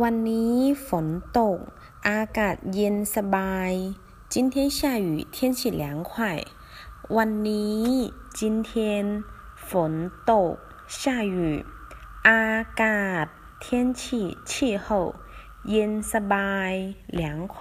วันนี้ฝนตก อากาศเย็นสบาย今天下雨天气凉快วันนี้今天ฝนตก下雨อากาศ天气气候เย็นสบาย凉快